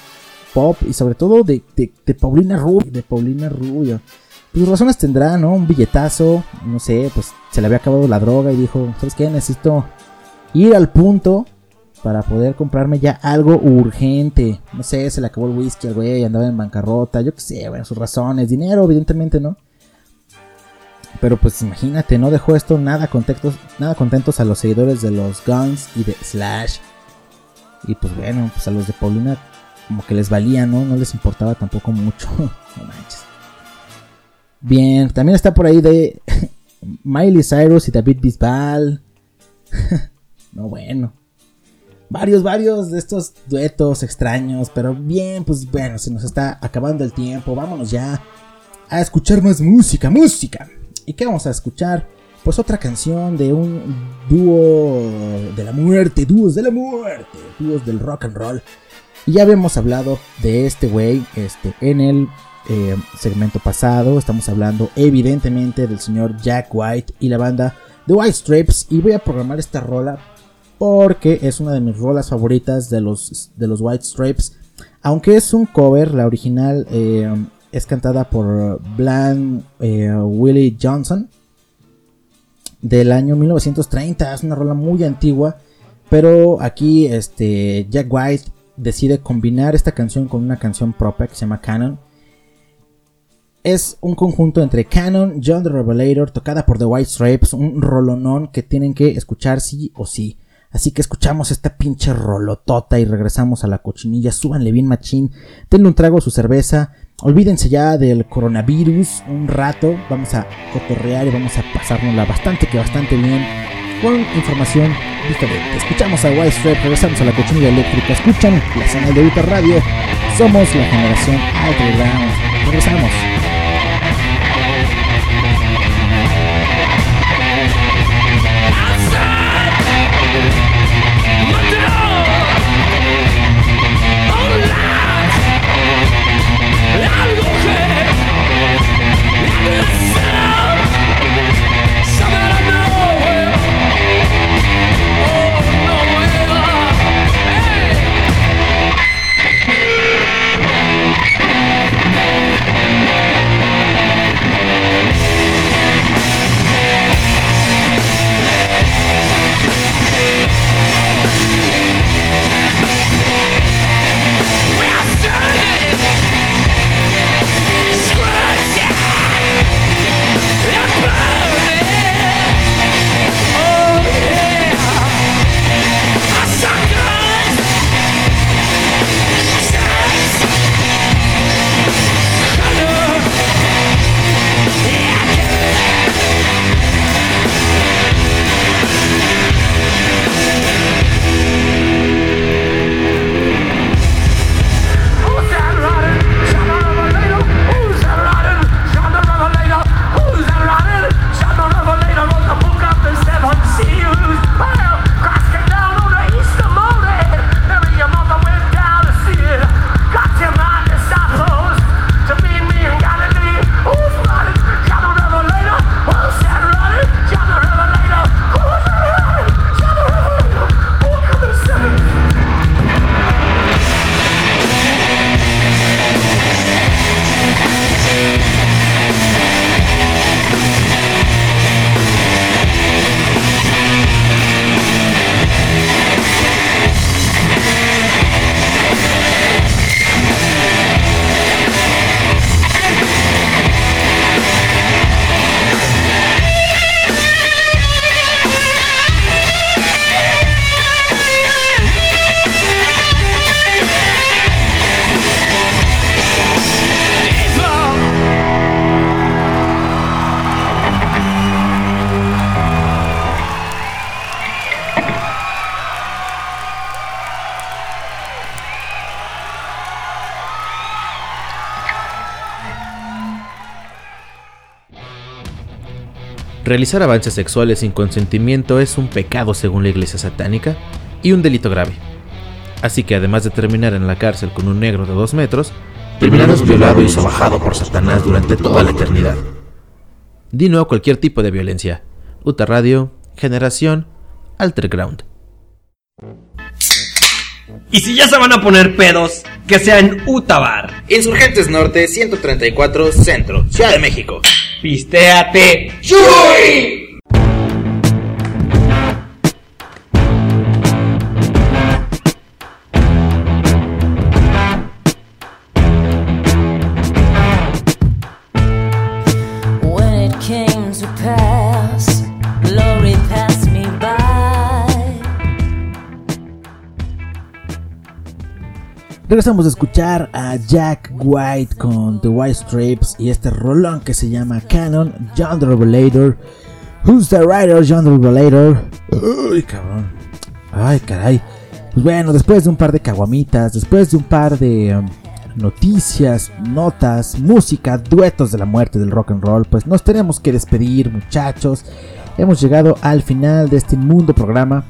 pop y sobre todo de, de, Paulina Rubio. De Paulina Rubio. Pues razones tendrá, ¿no? Un billetazo, no sé, pues se le había acabado la droga y dijo, ¿sabes qué? Necesito ir al punto para poder comprarme ya algo urgente. No sé, se le acabó el whisky al güey, andaba en bancarrota, yo qué sé, bueno, sus razones, dinero, evidentemente, ¿no? Pero pues imagínate, no dejó esto nada contentos, nada contentos a los seguidores de los Guns y de Slash. Y pues bueno, pues a los de Paulina como que les valía, ¿no? No les importaba tampoco mucho. [laughs] no manches. Bien, también está por ahí de [laughs] Miley Cyrus y David Bisbal. [laughs] no bueno. Varios, varios de estos duetos extraños, pero bien, pues bueno, se nos está acabando el tiempo. Vámonos ya a escuchar más música, música. ¿Y qué vamos a escuchar? Pues otra canción de un dúo de la muerte, dúos de la muerte, dúos del rock and roll. Y ya habíamos hablado de este güey este, en el eh, segmento pasado. Estamos hablando evidentemente del señor Jack White y la banda The White Stripes. Y voy a programar esta rola porque es una de mis rolas favoritas de los, de los White Stripes. Aunque es un cover, la original eh, es cantada por Bland eh, Willie Johnson del año 1930. Es una rola muy antigua, pero aquí este Jack White decide combinar esta canción con una canción propia que se llama Canon. Es un conjunto entre Canon, John the Revelator, tocada por The White Stripes, un rolonón que tienen que escuchar sí o sí. Así que escuchamos esta pinche rolotota y regresamos a la cochinilla. Súbanle bien machín, denle un trago a su cerveza. Olvídense ya del coronavirus un rato. Vamos a cotorrear y vamos a pasárnosla bastante que bastante bien. Con información diferente. Escuchamos a White Stripe, regresamos a la cochinilla eléctrica. Escuchan la señal de Utah Radio. Somos la generación Underground. Regresamos. Realizar avances sexuales sin consentimiento es un pecado según la iglesia satánica y un delito grave. Así que además de terminar en la cárcel con un negro de 2 metros, terminarás violado y sobajado por Satanás durante toda la eternidad. Dino a cualquier tipo de violencia. Uta Radio, Generación, Alterground. Y si ya se van a poner pedos, que sea en Utabar. Insurgentes Norte 134 Centro, Ciudad de México. Pistéate. When Regresamos a escuchar a Jack White con The White Stripes y este rolón que se llama Canon, John the Revelator. Who's the writer, John the Revelator? Uy, cabrón. Ay, caray. Pues bueno, después de un par de caguamitas, después de un par de um, noticias, notas, música, duetos de la muerte del rock and roll, pues nos tenemos que despedir, muchachos. Hemos llegado al final de este inmundo programa.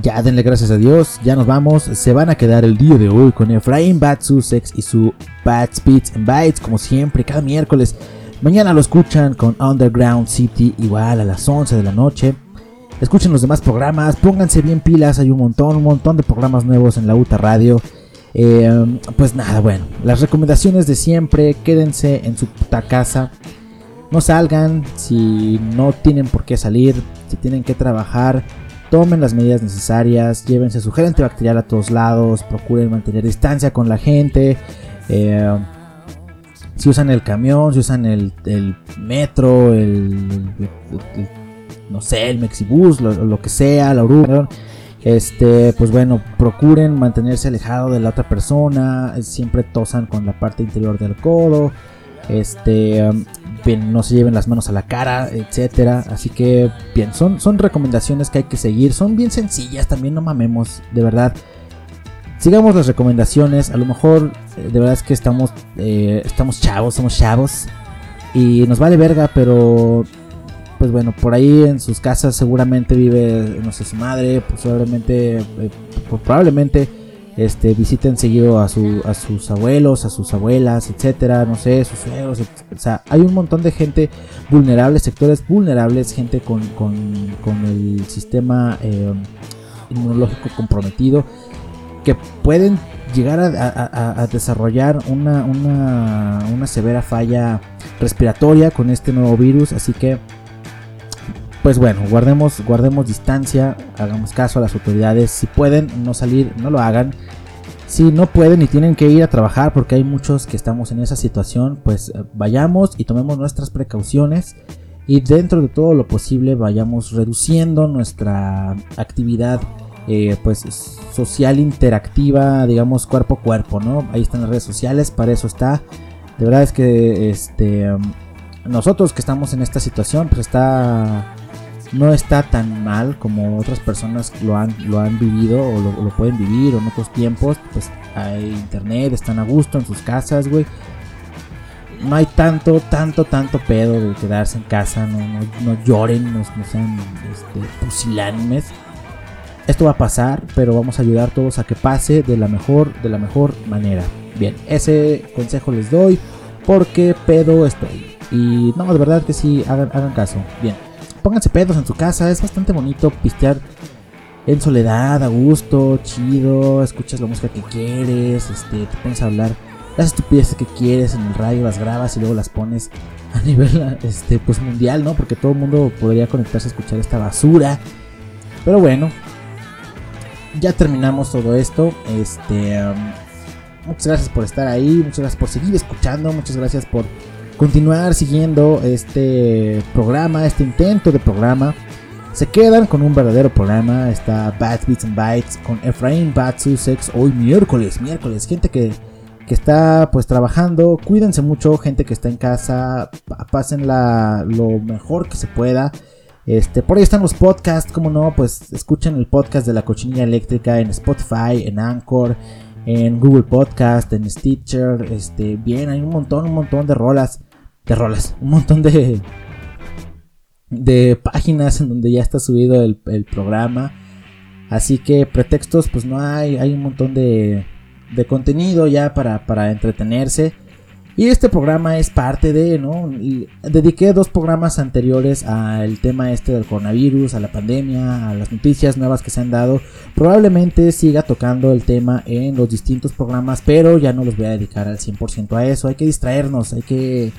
Ya denle gracias a Dios, ya nos vamos. Se van a quedar el día de hoy con Efraín Bad Sussex y su Bad Speeds and Bites, como siempre, cada miércoles. Mañana lo escuchan con Underground City, igual a las 11 de la noche. Escuchen los demás programas, pónganse bien pilas, hay un montón, un montón de programas nuevos en la UTA Radio. Eh, pues nada, bueno, las recomendaciones de siempre, quédense en su puta casa. No salgan si no tienen por qué salir, si tienen que trabajar, tomen las medidas necesarias, llévense su gel antibacterial a todos lados, procuren mantener distancia con la gente. eh, si usan el camión, si usan el, metro, el, el- no sé, el Mexibus, lo, que sea, la Oruga, este, pues bueno, procuren mantenerse alejado de la otra persona, siempre tosan con la parte interior del codo, este, no se lleven las manos a la cara, etcétera. Así que, bien, son, son recomendaciones que hay que seguir, son bien sencillas, también no mamemos, de verdad. Sigamos las recomendaciones, a lo mejor, eh, de verdad es que estamos, eh, estamos chavos, somos chavos, y nos vale verga, pero pues bueno, por ahí en sus casas seguramente vive, no sé, su madre, pues probablemente, eh, probablemente este, visiten seguido a, su, a sus abuelos, a sus abuelas, etcétera, no sé, sus suegros, o sea, hay un montón de gente vulnerable, sectores vulnerables, gente con, con, el sistema eh, inmunológico comprometido, que pueden llegar a- a desarrollar una, una, una severa falla respiratoria con este nuevo virus, así que pues bueno, guardemos, guardemos distancia, hagamos caso a las autoridades. Si pueden no salir, no lo hagan. Si no pueden y tienen que ir a trabajar porque hay muchos que estamos en esa situación, pues eh, vayamos y tomemos nuestras precauciones y dentro de todo lo posible vayamos reduciendo nuestra actividad eh, pues social interactiva, digamos cuerpo a cuerpo, ¿no? Ahí están las redes sociales, para eso está. De verdad es que este um, nosotros que estamos en esta situación, pues está no está tan mal como otras personas lo han, lo han vivido o lo, pueden vivir en otros tiempos. Pues hay internet, están a gusto en sus casas, güey. No hay tanto, tanto, tanto pedo de quedarse en casa. No, no, no lloren, no, no sean este, pusilánimes. Esto va a pasar, pero vamos a ayudar todos a que pase de la mejor, de la mejor manera. Bien, ese consejo les doy porque pedo estoy. Y no, de verdad que sí, hagan, hagan caso. Bien, pónganse pedos en su casa, es bastante bonito pistear en soledad, a gusto, chido, escuchas la música que quieres, este, te pones a hablar las estupideces que quieres en el radio, las grabas y luego las pones a nivel [laughs] este, pues mundial, ¿no? Porque todo el mundo podría conectarse a escuchar esta basura. Pero bueno, ya terminamos todo esto. Este, um, muchas gracias por estar ahí, muchas gracias por seguir escuchando, muchas gracias por continuar siguiendo este programa, este intento de programa. Se quedan con un verdadero programa. Está Bad Beats and Bites con Efraín Bad Sussex hoy miércoles, miércoles. Gente que, que está pues trabajando. Cuídense mucho, gente que está en casa. Pásenla lo mejor que se pueda. Este, por ahí están los podcasts, como no, pues escuchen el podcast de la cochinilla eléctrica en Spotify, en Anchor, en Google Podcast, en Stitcher, este, bien, hay un montón, un montón de rolas, de rolas, un montón de, de páginas en donde ya está subido el, el programa. Así que pretextos pues no hay, hay un montón de, de contenido ya para, para entretenerse. Y este programa es parte de, ¿no? Dediqué dos programas anteriores al tema este del coronavirus, a la pandemia, a las noticias nuevas que se han dado. Probablemente siga tocando el tema en los distintos programas, pero ya no los voy a dedicar al 100% a eso. Hay que distraernos, hay que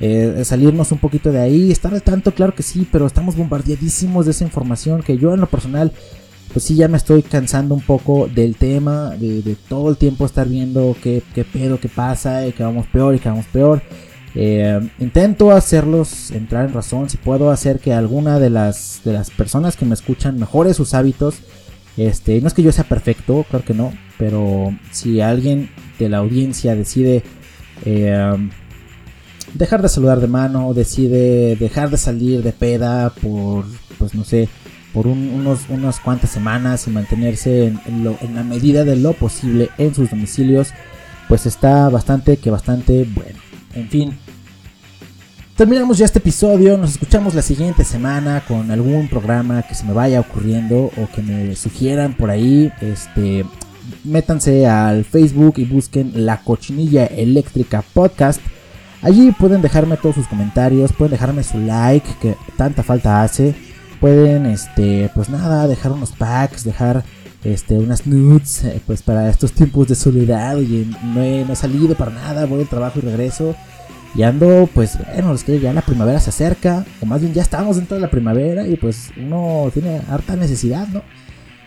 eh, salirnos un poquito de ahí. Estar al tanto, claro que sí, pero estamos bombardeadísimos de esa información que yo en lo personal pues sí ya me estoy cansando un poco del tema, de, todo el tiempo estar viendo qué, qué, pedo, qué pasa, y que vamos peor y que vamos peor. Eh, intento hacerlos entrar en razón, si puedo hacer que alguna de las, de las personas que me escuchan mejore sus hábitos. Este, no es que yo sea perfecto, claro que no, pero si alguien de la audiencia decide eh, dejar de saludar de mano, decide dejar de salir de peda por, pues no sé, por un, unos, unas cuantas semanas y mantenerse en, en, la medida de lo posible en sus domicilios, pues está bastante que bastante bueno. En fin, terminamos ya este episodio, nos escuchamos la siguiente semana con algún programa que se me vaya ocurriendo o que me sugieran por ahí. Este, métanse al Facebook y busquen La Cochinilla Eléctrica Podcast. Allí pueden dejarme todos sus comentarios, pueden dejarme su like que tanta falta hace pueden este pues nada dejar unos packs dejar este unas nudes eh, pues para estos tiempos de soledad y no he, no salido para nada voy al trabajo y regreso y ando pues bueno es que ya la primavera se acerca o más bien ya estamos dentro de la primavera y pues uno tiene harta necesidad no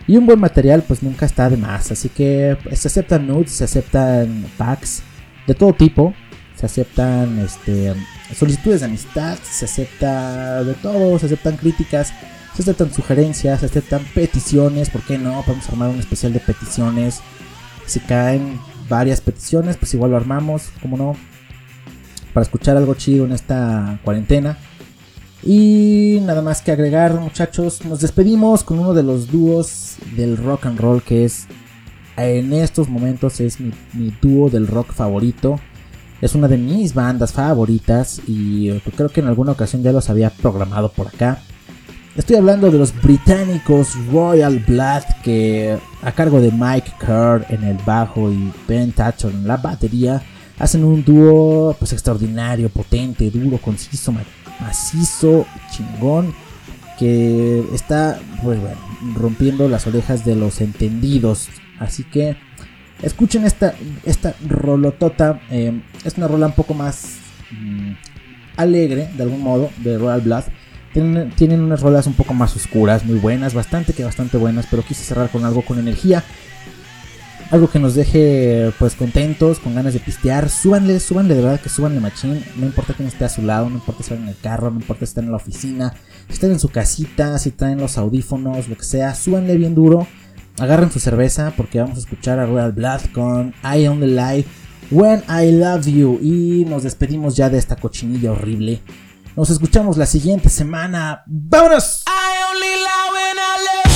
y un buen material pues nunca está de más así que pues, se aceptan nudes se aceptan packs de todo tipo se aceptan este, solicitudes de amistad, se acepta de todo, se aceptan críticas, se aceptan sugerencias, se aceptan peticiones, ¿por qué no? Podemos armar un especial de peticiones. Si caen varias peticiones, pues igual lo armamos, como no, para escuchar algo chido en esta cuarentena. Y nada más que agregar, muchachos, nos despedimos con uno de los dúos del rock and roll que es en estos momentos es mi, mi dúo del rock favorito. Es una de mis bandas favoritas y creo que en alguna ocasión ya los había programado por acá. Estoy hablando de los británicos Royal Blood que a cargo de Mike Kerr en el bajo y Ben Thatcher en la batería hacen un dúo pues extraordinario, potente, duro, conciso, macizo, chingón que está pues rompiendo las orejas de los entendidos. Así que Escuchen esta, esta rolotota. Eh, es una rola un poco más mmm, alegre, de algún modo, de Royal Blood. Tienen, tienen, unas rolas un poco más oscuras, muy buenas, bastante que bastante buenas, pero quise cerrar con algo con energía. Algo que nos deje pues contentos, con ganas de pistear. Súbanle, súbanle, de verdad que súbanle machín. No importa quién esté a su lado, no importa si están en el carro, no importa si están en la oficina, si están en su casita, si están en los audífonos, lo que sea. Súbanle bien duro agarren su cerveza porque vamos a escuchar a Royal Blood con I Only Lie When I Love You y nos despedimos ya de esta cochinilla horrible. Nos escuchamos la siguiente semana. ¡Vámonos! I only lie when I love